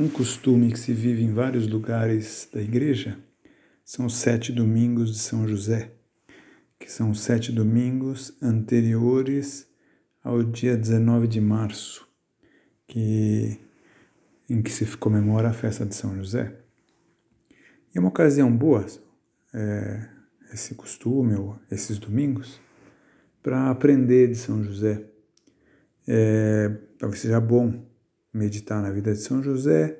Um costume que se vive em vários lugares da igreja são os sete domingos de São José, que são os sete domingos anteriores ao dia 19 de março, que, em que se comemora a festa de São José. E é uma ocasião boa, é, esse costume, ou esses domingos, para aprender de São José. É, talvez seja bom meditar na vida de São José.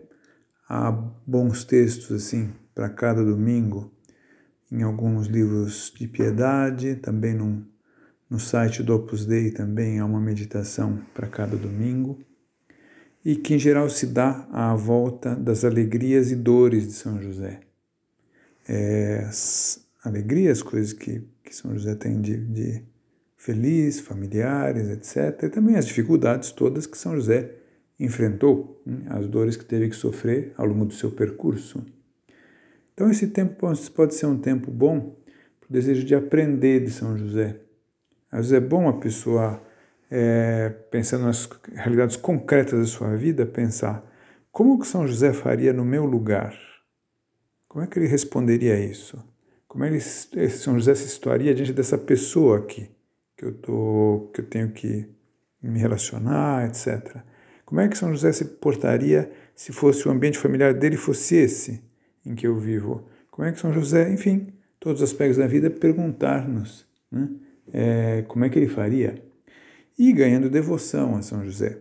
Há bons textos assim para cada domingo em alguns livros de piedade, também no, no site do Opus Dei também há uma meditação para cada domingo e que em geral se dá à volta das alegrias e dores de São José. É, as alegrias, coisas que, que São José tem de, de feliz, familiares, etc. E também as dificuldades todas que São José enfrentou, hein, as dores que teve que sofrer ao longo do seu percurso. Então, esse tempo pode ser um tempo bom para o desejo de aprender de São José. Às vezes é bom a pessoa, é, pensando nas realidades concretas da sua vida, pensar como que São José faria no meu lugar? Como é que ele responderia a isso? Como é que São José se situaria diante dessa pessoa aqui, que eu, tô, que eu tenho que me relacionar, etc. Como é que São José se portaria se fosse o ambiente familiar dele fosse esse em que eu vivo? Como é que São José, enfim, todos os aspectos da vida, perguntar-nos né? é, como é que ele faria? E ganhando devoção a São José.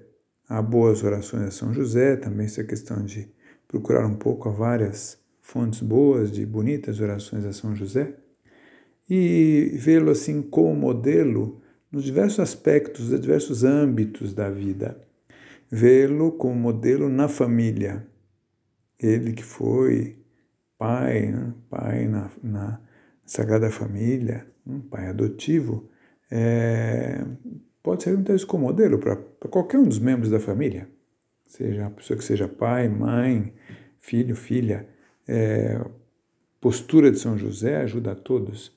Há boas orações a São José, também essa questão de procurar um pouco a várias fontes boas, de bonitas orações a São José, e vê-lo assim como modelo nos diversos aspectos, nos diversos âmbitos da vida vê-lo como modelo na família. Ele que foi pai, né? pai na, na, Sagrada Família, um pai adotivo, é, pode ser vezes como modelo para qualquer um dos membros da família, seja a pessoa que seja pai, mãe, filho, filha. É, postura de São José ajuda a todos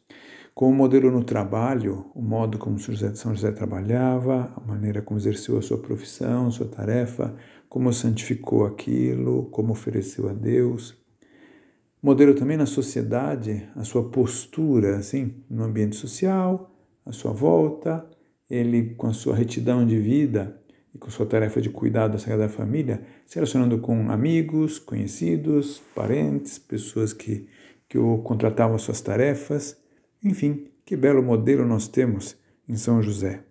como modelo no trabalho, o modo como São José, trabalhava, a maneira como exerceu a sua profissão, sua tarefa, como santificou aquilo, como ofereceu a Deus. Modelo também na sociedade, a sua postura, assim, no ambiente social, a sua volta, ele com a sua retidão de vida e com a sua tarefa de cuidado da Sagrada Família, se relacionando com amigos, conhecidos, parentes, pessoas que, que o contratavam as suas tarefas, enfim, que belo modelo nós temos em São José.